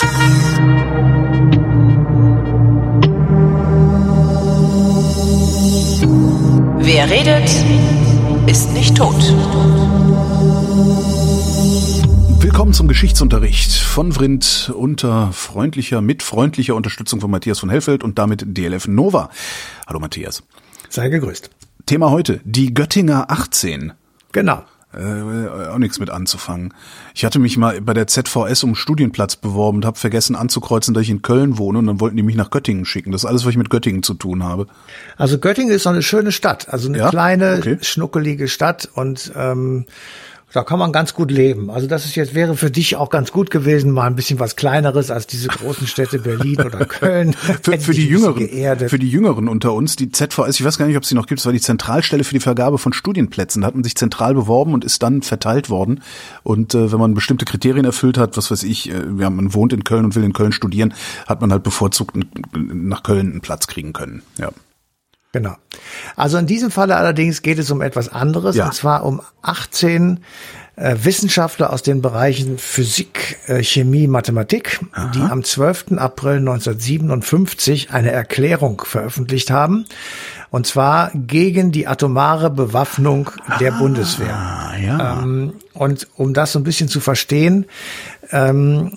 Wer redet, ist nicht tot. Willkommen zum Geschichtsunterricht von Vrindt unter freundlicher, mit freundlicher Unterstützung von Matthias von Hellfeld und damit DLF Nova. Hallo Matthias. Sei gegrüßt. Thema heute, die Göttinger 18. Genau äh, auch nichts mit anzufangen. Ich hatte mich mal bei der ZVS um Studienplatz beworben und habe vergessen anzukreuzen, dass ich in Köln wohne und dann wollten die mich nach Göttingen schicken. Das ist alles, was ich mit Göttingen zu tun habe. Also Göttingen ist so eine schöne Stadt, also eine ja? kleine, okay. schnuckelige Stadt und ähm, da kann man ganz gut leben. Also das ist jetzt wäre für dich auch ganz gut gewesen, mal ein bisschen was kleineres als diese großen Städte Berlin oder Köln. für, für die Jüngeren, für die Jüngeren unter uns, die ZVS, ich weiß gar nicht, ob es sie noch gibt, es war die Zentralstelle für die Vergabe von Studienplätzen. Da hat man sich zentral beworben und ist dann verteilt worden. Und äh, wenn man bestimmte Kriterien erfüllt hat, was weiß ich, äh, ja, man wohnt in Köln und will in Köln studieren, hat man halt bevorzugt nach Köln einen Platz kriegen können. Ja. Genau. Also in diesem Falle allerdings geht es um etwas anderes, ja. und zwar um 18 äh, Wissenschaftler aus den Bereichen Physik, äh, Chemie, Mathematik, Aha. die am 12. April 1957 eine Erklärung veröffentlicht haben, und zwar gegen die atomare Bewaffnung der ah, Bundeswehr. Ja. Ähm, und um das so ein bisschen zu verstehen, ähm,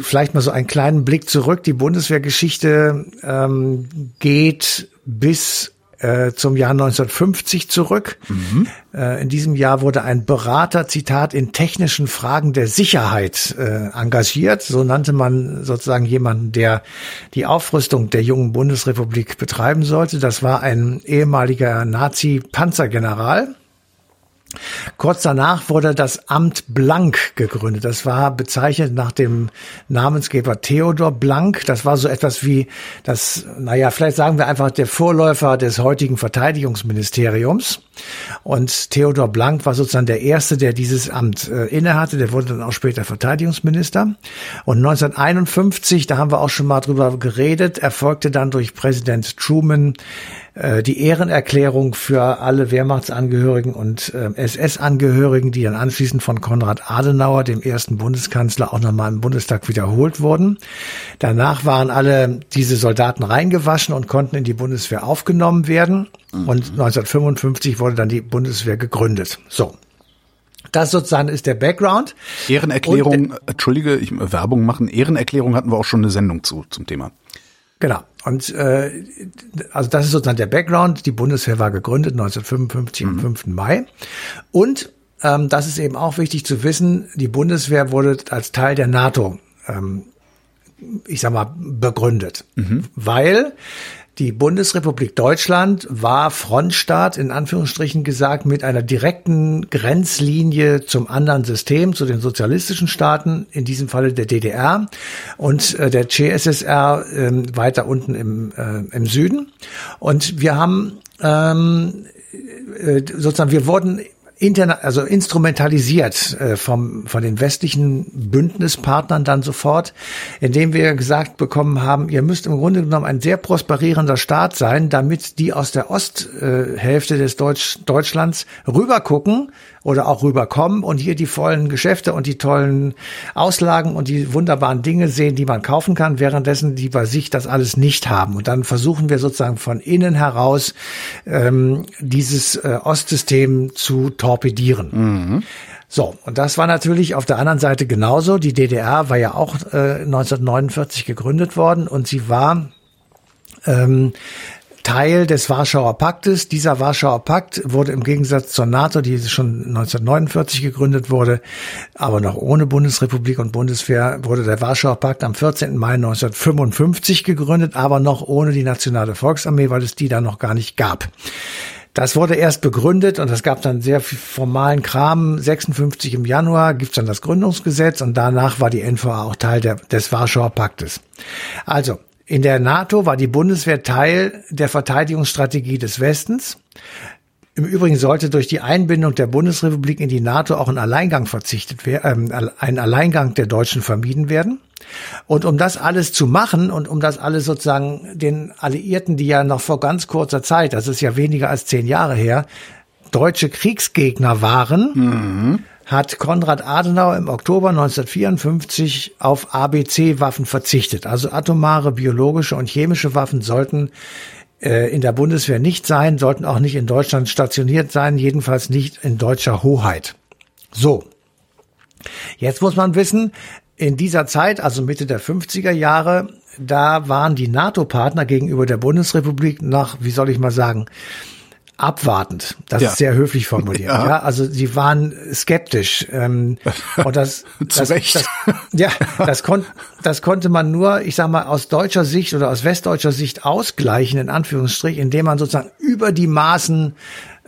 vielleicht mal so einen kleinen Blick zurück. Die Bundeswehrgeschichte ähm, geht bis äh, zum Jahr 1950 zurück. Mhm. Äh, in diesem Jahr wurde ein Berater, Zitat, in technischen Fragen der Sicherheit äh, engagiert. So nannte man sozusagen jemanden, der die Aufrüstung der jungen Bundesrepublik betreiben sollte. Das war ein ehemaliger Nazi-Panzergeneral Kurz danach wurde das Amt Blank gegründet. Das war bezeichnet nach dem Namensgeber Theodor Blank. Das war so etwas wie das, naja, vielleicht sagen wir einfach der Vorläufer des heutigen Verteidigungsministeriums. Und Theodor Blank war sozusagen der Erste, der dieses Amt äh, innehatte. Der wurde dann auch später Verteidigungsminister. Und 1951, da haben wir auch schon mal drüber geredet, erfolgte dann durch Präsident Truman äh, die Ehrenerklärung für alle Wehrmachtsangehörigen und äh, SS-Angehörigen, die dann anschließend von Konrad Adenauer, dem ersten Bundeskanzler, auch nochmal im Bundestag wiederholt wurden. Danach waren alle diese Soldaten reingewaschen und konnten in die Bundeswehr aufgenommen werden. Mhm. Und 1955 wurde dann die Bundeswehr gegründet. So. Das sozusagen ist der Background. Ehrenerklärung, und, Entschuldige, ich Werbung machen. Ehrenerklärung hatten wir auch schon eine Sendung zu zum Thema. Genau. Und äh, also das ist sozusagen der Background. Die Bundeswehr war gegründet 1955 mhm. am 5. Mai. Und ähm, das ist eben auch wichtig zu wissen, die Bundeswehr wurde als Teil der NATO, ähm, ich sag mal, begründet. Mhm. Weil die Bundesrepublik Deutschland war Frontstaat, in Anführungsstrichen gesagt, mit einer direkten Grenzlinie zum anderen System, zu den sozialistischen Staaten, in diesem Falle der DDR und äh, der CSSR äh, weiter unten im, äh, im Süden. Und wir haben ähm, äh, sozusagen, wir wurden interna also instrumentalisiert äh, vom, von den westlichen Bündnispartnern dann sofort, indem wir gesagt bekommen haben, ihr müsst im Grunde genommen ein sehr prosperierender Staat sein, damit die aus der Osthälfte äh, des Deutsch, Deutschlands rübergucken oder auch rüberkommen und hier die vollen Geschäfte und die tollen Auslagen und die wunderbaren Dinge sehen, die man kaufen kann, währenddessen die bei sich das alles nicht haben. Und dann versuchen wir sozusagen von innen heraus ähm, dieses äh, Ostsystem zu torpedieren. Mhm. So, und das war natürlich auf der anderen Seite genauso. Die DDR war ja auch äh, 1949 gegründet worden und sie war ähm, Teil des Warschauer Paktes. Dieser Warschauer Pakt wurde im Gegensatz zur NATO, die schon 1949 gegründet wurde, aber noch ohne Bundesrepublik und Bundeswehr, wurde der Warschauer Pakt am 14. Mai 1955 gegründet, aber noch ohne die Nationale Volksarmee, weil es die da noch gar nicht gab. Das wurde erst begründet und es gab dann sehr viel formalen Kram. 56 im Januar gibt's dann das Gründungsgesetz und danach war die NVA auch Teil der, des Warschauer Paktes. Also, in der NATO war die Bundeswehr Teil der Verteidigungsstrategie des Westens. Im Übrigen sollte durch die Einbindung der Bundesrepublik in die NATO auch ein Alleingang verzichtet werden, äh, ein Alleingang der Deutschen vermieden werden. Und um das alles zu machen und um das alles sozusagen den Alliierten, die ja noch vor ganz kurzer Zeit, das ist ja weniger als zehn Jahre her, deutsche Kriegsgegner waren, mhm hat Konrad Adenauer im Oktober 1954 auf ABC-Waffen verzichtet. Also atomare, biologische und chemische Waffen sollten äh, in der Bundeswehr nicht sein, sollten auch nicht in Deutschland stationiert sein, jedenfalls nicht in deutscher Hoheit. So. Jetzt muss man wissen, in dieser Zeit, also Mitte der 50er Jahre, da waren die NATO-Partner gegenüber der Bundesrepublik nach, wie soll ich mal sagen, abwartend. Das ja. ist sehr höflich formuliert. Ja. ja. also sie waren skeptisch. Ähm, und das, das, das, ja, das, kon das konnte man nur, ich sag mal, aus deutscher Sicht oder aus westdeutscher Sicht ausgleichen, in Anführungsstrich, indem man sozusagen über die Maßen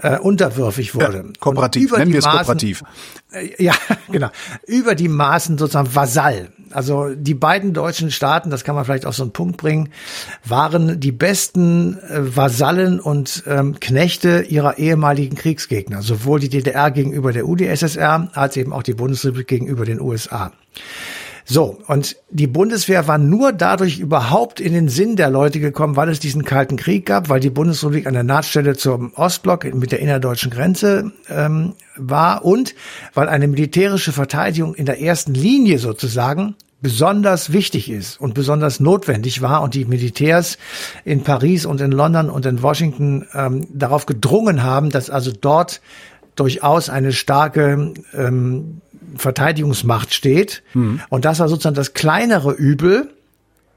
äh, unterwürfig wurde. Ja, kooperativ, nennen wir es kooperativ. Äh, ja, genau. Über die Maßen sozusagen Vasall. Also die beiden deutschen Staaten, das kann man vielleicht auf so einen Punkt bringen, waren die besten äh, Vasallen und ähm, Knechte ihrer ehemaligen Kriegsgegner, sowohl die DDR gegenüber der UdSSR als eben auch die Bundesrepublik gegenüber den USA. So, und die Bundeswehr war nur dadurch überhaupt in den Sinn der Leute gekommen, weil es diesen Kalten Krieg gab, weil die Bundesrepublik an der Nahtstelle zum Ostblock mit der innerdeutschen Grenze ähm, war und weil eine militärische Verteidigung in der ersten Linie sozusagen besonders wichtig ist und besonders notwendig war und die Militärs in Paris und in London und in Washington ähm, darauf gedrungen haben, dass also dort durchaus eine starke ähm, Verteidigungsmacht steht. Mhm. Und das war sozusagen das kleinere Übel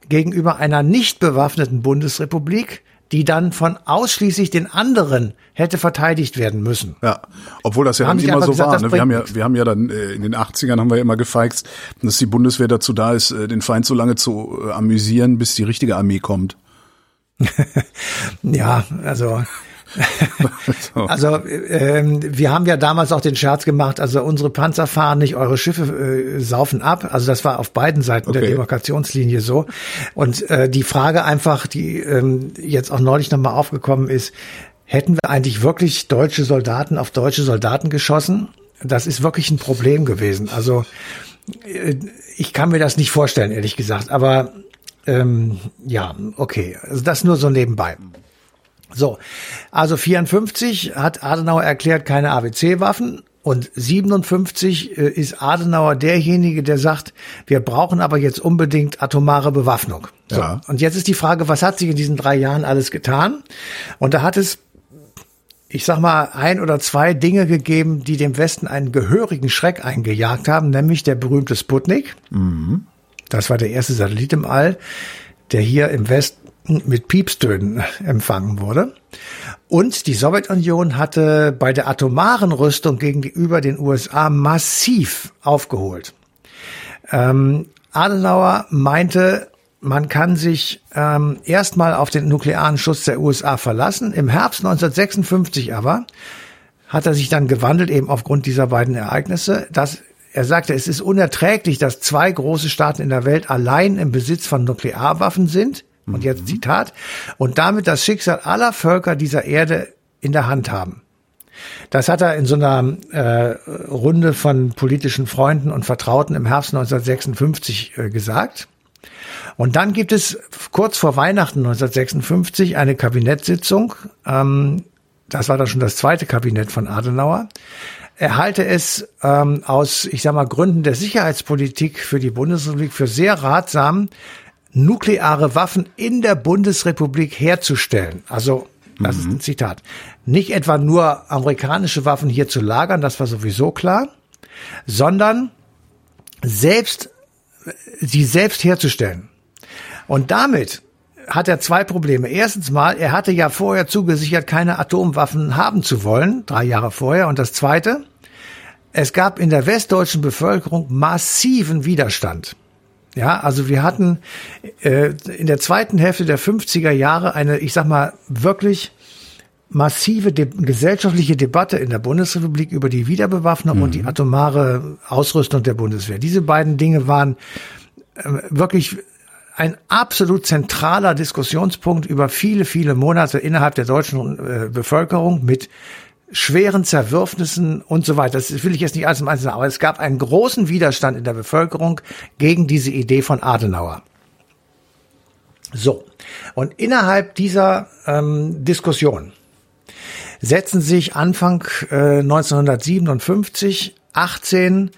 gegenüber einer nicht bewaffneten Bundesrepublik, die dann von ausschließlich den anderen hätte verteidigt werden müssen. Ja, obwohl das ja haben immer so gesagt, war. Ne? Wir haben ja, wir haben ja dann äh, in den 80ern haben wir ja immer gefeixt, dass die Bundeswehr dazu da ist, äh, den Feind so lange zu äh, amüsieren, bis die richtige Armee kommt. ja, also also ähm, wir haben ja damals auch den Scherz gemacht, also unsere Panzer fahren nicht, eure Schiffe äh, saufen ab. Also das war auf beiden Seiten okay. der Demarkationslinie so. Und äh, die Frage einfach, die ähm, jetzt auch neulich nochmal aufgekommen ist, hätten wir eigentlich wirklich deutsche Soldaten auf deutsche Soldaten geschossen? Das ist wirklich ein Problem gewesen. Also äh, ich kann mir das nicht vorstellen, ehrlich gesagt. Aber ähm, ja, okay. Also das nur so nebenbei. So, also 54 hat Adenauer erklärt, keine ABC-Waffen. Und 57 äh, ist Adenauer derjenige, der sagt, wir brauchen aber jetzt unbedingt atomare Bewaffnung. So. Ja. Und jetzt ist die Frage, was hat sich in diesen drei Jahren alles getan? Und da hat es, ich sag mal, ein oder zwei Dinge gegeben, die dem Westen einen gehörigen Schreck eingejagt haben, nämlich der berühmte Sputnik. Mhm. Das war der erste Satellit im All, der hier im Westen mit Piepstönen empfangen wurde. Und die Sowjetunion hatte bei der atomaren Rüstung gegenüber den USA massiv aufgeholt. Ähm, Adenauer meinte, man kann sich ähm, erstmal auf den nuklearen Schutz der USA verlassen. Im Herbst 1956 aber hat er sich dann gewandelt, eben aufgrund dieser beiden Ereignisse, dass er sagte, es ist unerträglich, dass zwei große Staaten in der Welt allein im Besitz von Nuklearwaffen sind. Und jetzt Zitat. Und damit das Schicksal aller Völker dieser Erde in der Hand haben. Das hat er in so einer äh, Runde von politischen Freunden und Vertrauten im Herbst 1956 äh, gesagt. Und dann gibt es kurz vor Weihnachten 1956 eine Kabinettssitzung. Ähm, das war dann schon das zweite Kabinett von Adenauer. Er halte es ähm, aus, ich sag mal, Gründen der Sicherheitspolitik für die Bundesrepublik für sehr ratsam, nukleare Waffen in der Bundesrepublik herzustellen. Also, das mhm. ist ein Zitat. Nicht etwa nur amerikanische Waffen hier zu lagern, das war sowieso klar, sondern selbst, sie selbst herzustellen. Und damit hat er zwei Probleme. Erstens mal, er hatte ja vorher zugesichert, keine Atomwaffen haben zu wollen, drei Jahre vorher. Und das zweite, es gab in der westdeutschen Bevölkerung massiven Widerstand. Ja, also wir hatten äh, in der zweiten Hälfte der 50er Jahre eine, ich sag mal, wirklich massive de gesellschaftliche Debatte in der Bundesrepublik über die Wiederbewaffnung mhm. und die mhm. atomare Ausrüstung der Bundeswehr. Diese beiden Dinge waren äh, wirklich ein absolut zentraler Diskussionspunkt über viele, viele Monate innerhalb der deutschen äh, Bevölkerung mit schweren Zerwürfnissen und so weiter. Das will ich jetzt nicht alles im Einzelnen aber es gab einen großen Widerstand in der Bevölkerung gegen diese Idee von Adenauer. So, und innerhalb dieser ähm, Diskussion setzen sich Anfang äh, 1957 18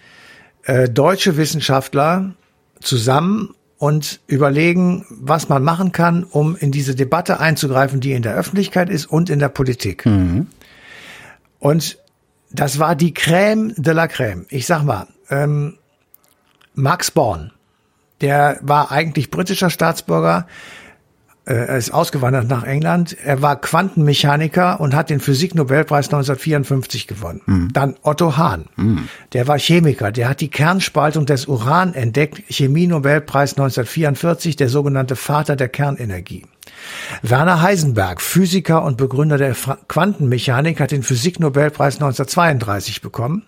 äh, deutsche Wissenschaftler zusammen und überlegen, was man machen kann, um in diese Debatte einzugreifen, die in der Öffentlichkeit ist und in der Politik. Mhm. Und das war die Crème de la Crème. Ich sag mal, ähm, Max Born, der war eigentlich britischer Staatsbürger, äh, er ist ausgewandert nach England. Er war Quantenmechaniker und hat den Physiknobelpreis 1954 gewonnen. Mhm. Dann Otto Hahn, mhm. der war Chemiker, der hat die Kernspaltung des Uran entdeckt, Chemienobelpreis 1944, der sogenannte Vater der Kernenergie. Werner Heisenberg, Physiker und Begründer der Quantenmechanik, hat den Physiknobelpreis 1932 bekommen.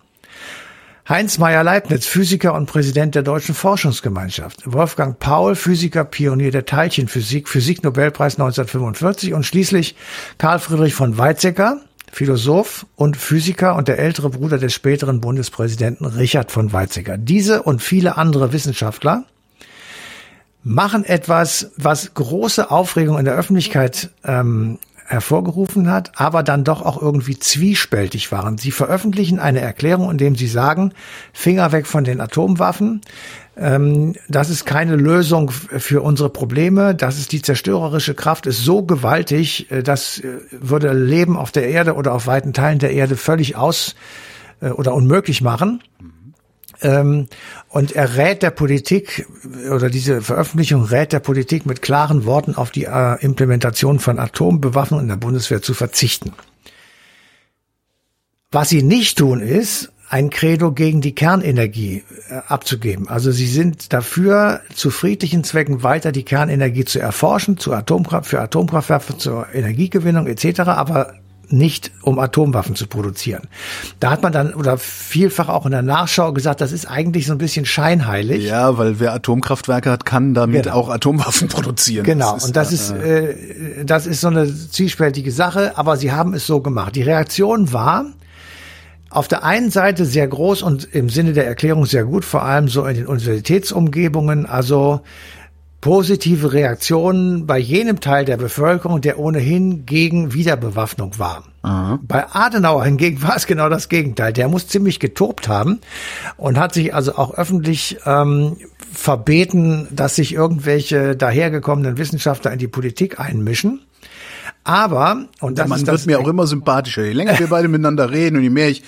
Heinz Meyer-Leibniz, Physiker und Präsident der Deutschen Forschungsgemeinschaft. Wolfgang Paul, Physiker, Pionier der Teilchenphysik, Physiknobelpreis 1945 und schließlich Karl Friedrich von Weizsäcker, Philosoph und Physiker und der ältere Bruder des späteren Bundespräsidenten Richard von Weizsäcker. Diese und viele andere Wissenschaftler machen etwas, was große Aufregung in der Öffentlichkeit ähm, hervorgerufen hat, aber dann doch auch irgendwie zwiespältig waren. Sie veröffentlichen eine Erklärung, in dem sie sagen, Finger weg von den Atomwaffen. Ähm, das ist keine Lösung für unsere Probleme. Das ist die zerstörerische Kraft ist so gewaltig, äh, das äh, würde Leben auf der Erde oder auf weiten Teilen der Erde völlig aus äh, oder unmöglich machen. Ähm, und er rät der Politik, oder diese Veröffentlichung rät der Politik mit klaren Worten auf die äh, Implementation von Atombewaffnung in der Bundeswehr zu verzichten. Was sie nicht tun, ist, ein Credo gegen die Kernenergie äh, abzugeben. Also sie sind dafür, zu friedlichen Zwecken weiter die Kernenergie zu erforschen, zu Atomkraft, für Atomkraftwerke, zur Energiegewinnung etc., aber nicht, um Atomwaffen zu produzieren. Da hat man dann oder vielfach auch in der Nachschau gesagt, das ist eigentlich so ein bisschen scheinheilig. Ja, weil wer Atomkraftwerke hat, kann damit genau. auch Atomwaffen produzieren. Genau, das und das ist, äh, das ist so eine zwiespältige Sache, aber sie haben es so gemacht. Die Reaktion war, auf der einen Seite sehr groß und im Sinne der Erklärung sehr gut, vor allem so in den Universitätsumgebungen. Also positive Reaktionen bei jenem Teil der Bevölkerung, der ohnehin gegen Wiederbewaffnung war. Aha. Bei Adenauer hingegen war es genau das Gegenteil. Der muss ziemlich getobt haben und hat sich also auch öffentlich ähm, verbeten, dass sich irgendwelche dahergekommenen Wissenschaftler in die Politik einmischen. Aber, und das Man wird mir auch immer sympathischer. Je länger wir beide miteinander reden und je mehr ich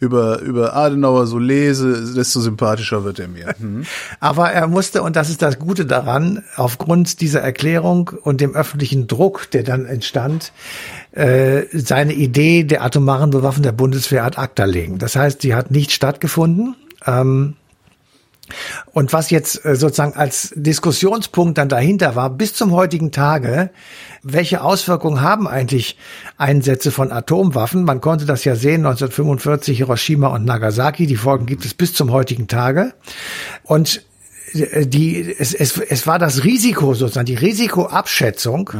über, über Adenauer so lese, desto sympathischer wird er mir. Mhm. Aber er musste, und das ist das Gute daran, aufgrund dieser Erklärung und dem öffentlichen Druck, der dann entstand, äh, seine Idee der atomaren Bewaffnung der Bundeswehr ad acta legen. Das heißt, die hat nicht stattgefunden. Ähm, und was jetzt äh, sozusagen als Diskussionspunkt dann dahinter war, bis zum heutigen Tage, welche Auswirkungen haben eigentlich Einsätze von Atomwaffen? Man konnte das ja sehen, 1945 Hiroshima und Nagasaki, die Folgen gibt es bis zum heutigen Tage. Und die, es, es, es war das Risiko sozusagen, die Risikoabschätzung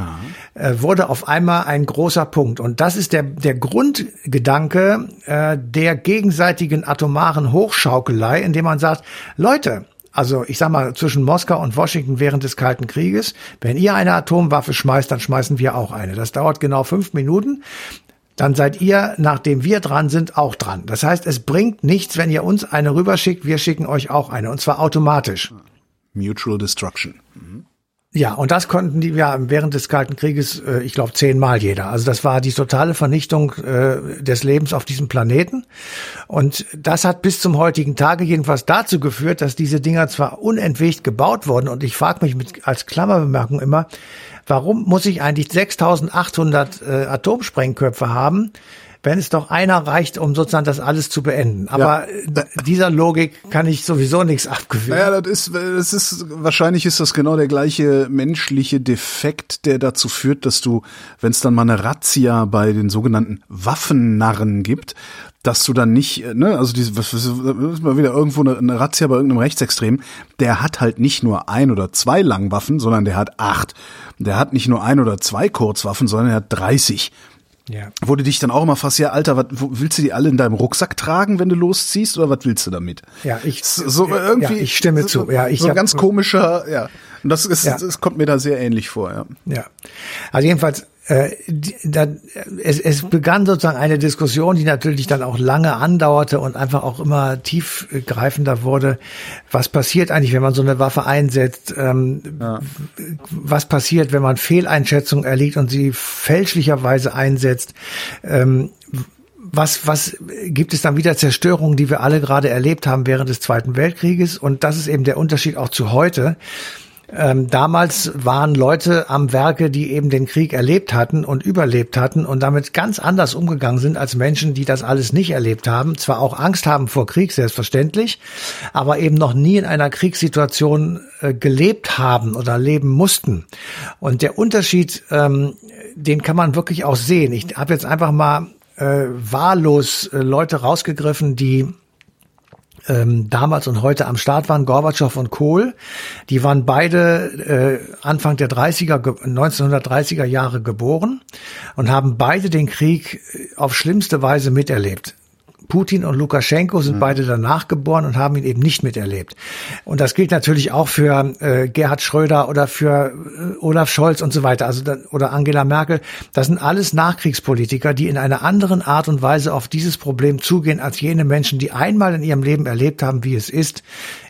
äh, wurde auf einmal ein großer Punkt. Und das ist der, der Grundgedanke äh, der gegenseitigen atomaren Hochschaukelei, indem man sagt, Leute, also ich sag mal zwischen Moskau und Washington während des Kalten Krieges, wenn ihr eine Atomwaffe schmeißt, dann schmeißen wir auch eine. Das dauert genau fünf Minuten dann seid ihr, nachdem wir dran sind, auch dran. Das heißt, es bringt nichts, wenn ihr uns eine rüberschickt, wir schicken euch auch eine, und zwar automatisch. Mutual Destruction. Mhm. Ja, und das konnten die ja während des Kalten Krieges, äh, ich glaube, zehnmal jeder. Also das war die totale Vernichtung äh, des Lebens auf diesem Planeten. Und das hat bis zum heutigen Tage jedenfalls dazu geführt, dass diese Dinger zwar unentwegt gebaut wurden. Und ich frage mich mit, als Klammerbemerkung immer, warum muss ich eigentlich 6800 äh, Atomsprengköpfe haben? Wenn es doch einer reicht, um sozusagen das alles zu beenden. Aber ja. dieser Logik kann ich sowieso nichts abgewinnen. Naja, das ist, das ist, wahrscheinlich ist das genau der gleiche menschliche Defekt, der dazu führt, dass du, wenn es dann mal eine Razzia bei den sogenannten Waffennarren gibt, dass du dann nicht, ne, also diese, was, was, was mal wieder irgendwo eine, eine Razzia bei irgendeinem Rechtsextrem, der hat halt nicht nur ein oder zwei Langwaffen, sondern der hat acht. Der hat nicht nur ein oder zwei Kurzwaffen, sondern er hat 30. Ja. Wo du dich dann auch immer fragst, ja, Alter, was, willst du die alle in deinem Rucksack tragen, wenn du losziehst, oder was willst du damit? Ja, ich, so, irgendwie, ja, ich stimme so, zu. Ja, ich so ganz komischer, ja. Und das ist, ja. das kommt mir da sehr ähnlich vor, ja. Ja. Also jedenfalls, es, es begann sozusagen eine Diskussion, die natürlich dann auch lange andauerte und einfach auch immer tiefgreifender wurde. Was passiert eigentlich, wenn man so eine Waffe einsetzt? Ähm, ja. Was passiert, wenn man Fehleinschätzungen erliegt und sie fälschlicherweise einsetzt? Ähm, was, was gibt es dann wieder Zerstörungen, die wir alle gerade erlebt haben während des Zweiten Weltkrieges? Und das ist eben der Unterschied auch zu heute. Ähm, damals waren Leute am Werke, die eben den Krieg erlebt hatten und überlebt hatten und damit ganz anders umgegangen sind als Menschen, die das alles nicht erlebt haben. Zwar auch Angst haben vor Krieg, selbstverständlich, aber eben noch nie in einer Kriegssituation äh, gelebt haben oder leben mussten. Und der Unterschied, ähm, den kann man wirklich auch sehen. Ich habe jetzt einfach mal äh, wahllos äh, Leute rausgegriffen, die ähm, damals und heute am Start waren, Gorbatschow und Kohl. Die waren beide äh, Anfang der 30er, 1930er Jahre geboren und haben beide den Krieg äh, auf schlimmste Weise miterlebt. Putin und Lukaschenko sind mhm. beide danach geboren und haben ihn eben nicht miterlebt. Und das gilt natürlich auch für äh, Gerhard Schröder oder für äh, Olaf Scholz und so weiter, also da, oder Angela Merkel. Das sind alles Nachkriegspolitiker, die in einer anderen Art und Weise auf dieses Problem zugehen als jene Menschen, die einmal in ihrem Leben erlebt haben, wie es ist,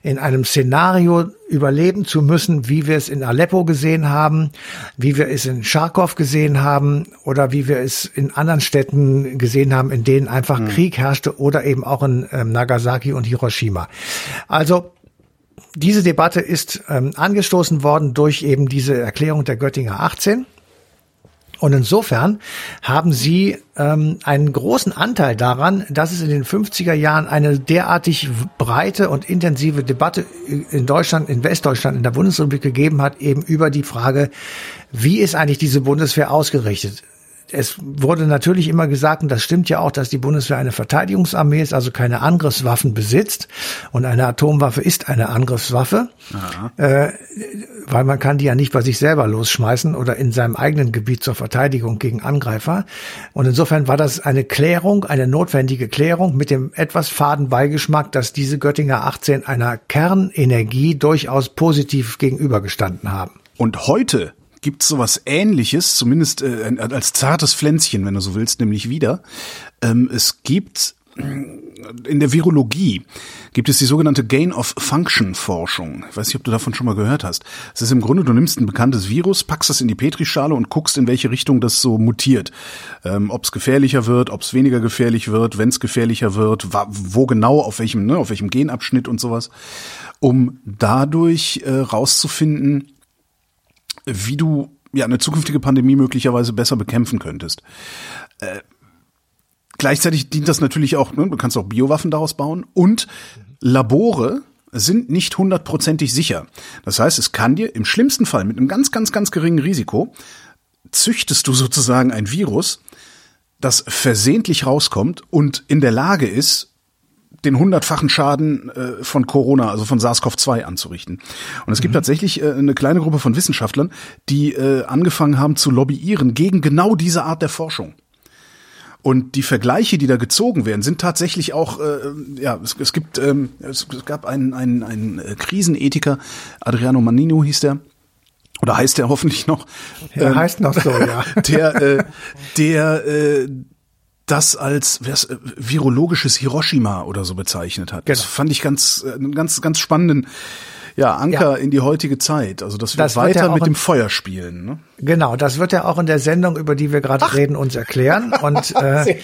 in einem Szenario überleben zu müssen, wie wir es in Aleppo gesehen haben, wie wir es in Charkow gesehen haben oder wie wir es in anderen Städten gesehen haben, in denen einfach mhm. Krieg herrschte oder eben auch in ähm, Nagasaki und Hiroshima. Also diese Debatte ist ähm, angestoßen worden durch eben diese Erklärung der Göttinger 18 und insofern haben sie ähm, einen großen Anteil daran, dass es in den 50er Jahren eine derartig breite und intensive Debatte in Deutschland, in Westdeutschland, in der Bundesrepublik gegeben hat, eben über die Frage, wie ist eigentlich diese Bundeswehr ausgerichtet? Es wurde natürlich immer gesagt, und das stimmt ja auch, dass die Bundeswehr eine Verteidigungsarmee ist, also keine Angriffswaffen besitzt. Und eine Atomwaffe ist eine Angriffswaffe, äh, weil man kann die ja nicht bei sich selber losschmeißen oder in seinem eigenen Gebiet zur Verteidigung gegen Angreifer. Und insofern war das eine Klärung, eine notwendige Klärung mit dem etwas faden Beigeschmack, dass diese Göttinger 18 einer Kernenergie durchaus positiv gegenübergestanden haben. Und heute gibt sowas ähnliches, zumindest äh, als zartes Pflänzchen, wenn du so willst, nämlich wieder. Ähm, es gibt in der Virologie gibt es die sogenannte Gain-of-Function-Forschung. Ich weiß nicht, ob du davon schon mal gehört hast. Es ist im Grunde, du nimmst ein bekanntes Virus, packst das in die Petrischale und guckst, in welche Richtung das so mutiert. Ähm, ob es gefährlicher wird, ob es weniger gefährlich wird, wenn es gefährlicher wird, wo genau, auf welchem, ne, auf welchem Genabschnitt und sowas, um dadurch äh, rauszufinden, wie du ja eine zukünftige Pandemie möglicherweise besser bekämpfen könntest. Äh, gleichzeitig dient das natürlich auch, ne, du kannst auch Biowaffen daraus bauen und Labore sind nicht hundertprozentig sicher. Das heißt, es kann dir im schlimmsten Fall mit einem ganz, ganz, ganz geringen Risiko züchtest du sozusagen ein Virus, das versehentlich rauskommt und in der Lage ist, den hundertfachen Schaden äh, von Corona, also von SARS-CoV-2 anzurichten. Und es gibt mhm. tatsächlich äh, eine kleine Gruppe von Wissenschaftlern, die äh, angefangen haben zu lobbyieren gegen genau diese Art der Forschung. Und die Vergleiche, die da gezogen werden, sind tatsächlich auch, äh, ja, es, es gibt, ähm, es, es gab einen, einen, einen äh, Krisenethiker, Adriano Manino hieß der, oder heißt der hoffentlich noch? Er ähm, heißt noch so, ja. Der, äh, der, äh, das als äh, virologisches Hiroshima oder so bezeichnet hat. Genau. Das fand ich ganz, äh, einen ganz, ganz spannenden ja, Anker ja. in die heutige Zeit. Also dass wir das weiter ja mit dem Feuer spielen. Ne? Genau, das wird ja auch in der Sendung, über die wir gerade reden, uns erklären. Und äh,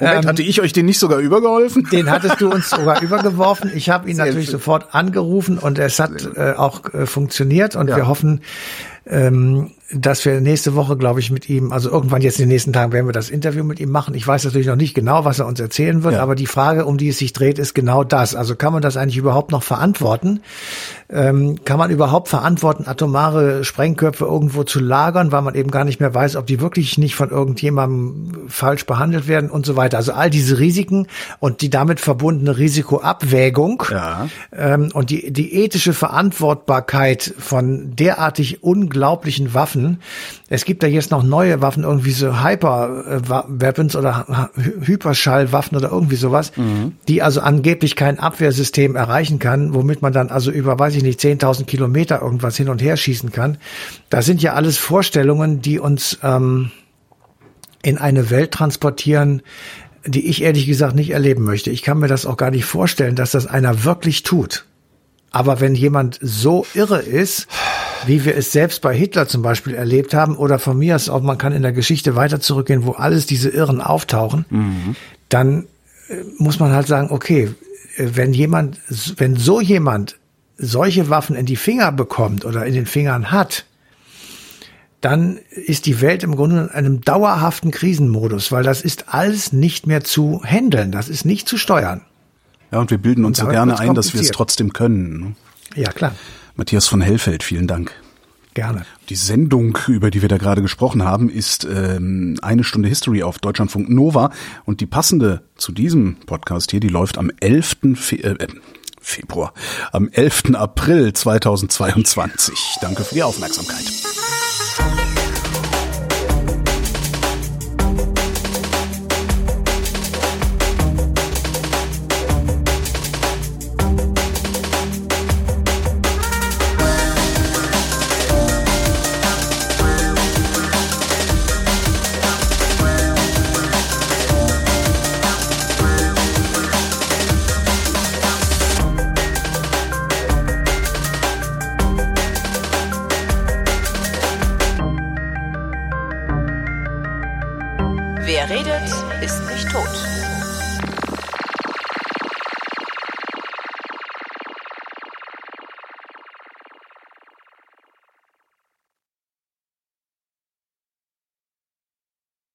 Moment, ähm, hatte ich euch den nicht sogar übergeholfen? Den hattest du uns sogar übergeworfen. Ich habe ihn Sehr natürlich schön. sofort angerufen und es hat äh, auch äh, funktioniert und ja. wir hoffen, ähm, dass wir nächste Woche, glaube ich, mit ihm, also irgendwann jetzt in den nächsten Tagen werden wir das Interview mit ihm machen. Ich weiß natürlich noch nicht genau, was er uns erzählen wird, ja. aber die Frage, um die es sich dreht, ist genau das. Also kann man das eigentlich überhaupt noch verantworten? Ähm, kann man überhaupt verantworten, atomare Sprengköpfe irgendwo zu lagern, weil man eben gar nicht mehr weiß, ob die wirklich nicht von irgendjemandem falsch behandelt werden und so weiter. Also all diese Risiken und die damit verbundene Risikoabwägung ja. ähm, und die, die ethische Verantwortbarkeit von derartig unglaublich unglaublichen Waffen. Es gibt da jetzt noch neue Waffen, irgendwie so Hyper-Weapons oder Hyperschallwaffen oder irgendwie sowas, mhm. die also angeblich kein Abwehrsystem erreichen kann, womit man dann also über, weiß ich nicht, 10.000 Kilometer irgendwas hin und her schießen kann. Das sind ja alles Vorstellungen, die uns ähm, in eine Welt transportieren, die ich ehrlich gesagt nicht erleben möchte. Ich kann mir das auch gar nicht vorstellen, dass das einer wirklich tut. Aber wenn jemand so irre ist, wie wir es selbst bei Hitler zum Beispiel erlebt haben, oder von mir aus auch, man kann in der Geschichte weiter zurückgehen, wo alles diese Irren auftauchen, mhm. dann äh, muss man halt sagen, okay, äh, wenn jemand, wenn so jemand solche Waffen in die Finger bekommt oder in den Fingern hat, dann ist die Welt im Grunde in einem dauerhaften Krisenmodus, weil das ist alles nicht mehr zu handeln, das ist nicht zu steuern. Ja, und wir bilden uns so gerne ein, dass wir es trotzdem können. Ne? Ja, klar. Matthias von Hellfeld, vielen Dank. Gerne. Die Sendung, über die wir da gerade gesprochen haben, ist ähm, eine Stunde History auf Deutschlandfunk Nova und die passende zu diesem Podcast hier, die läuft am 11. Fe äh, Februar, am 11. April 2022. Danke für die Aufmerksamkeit.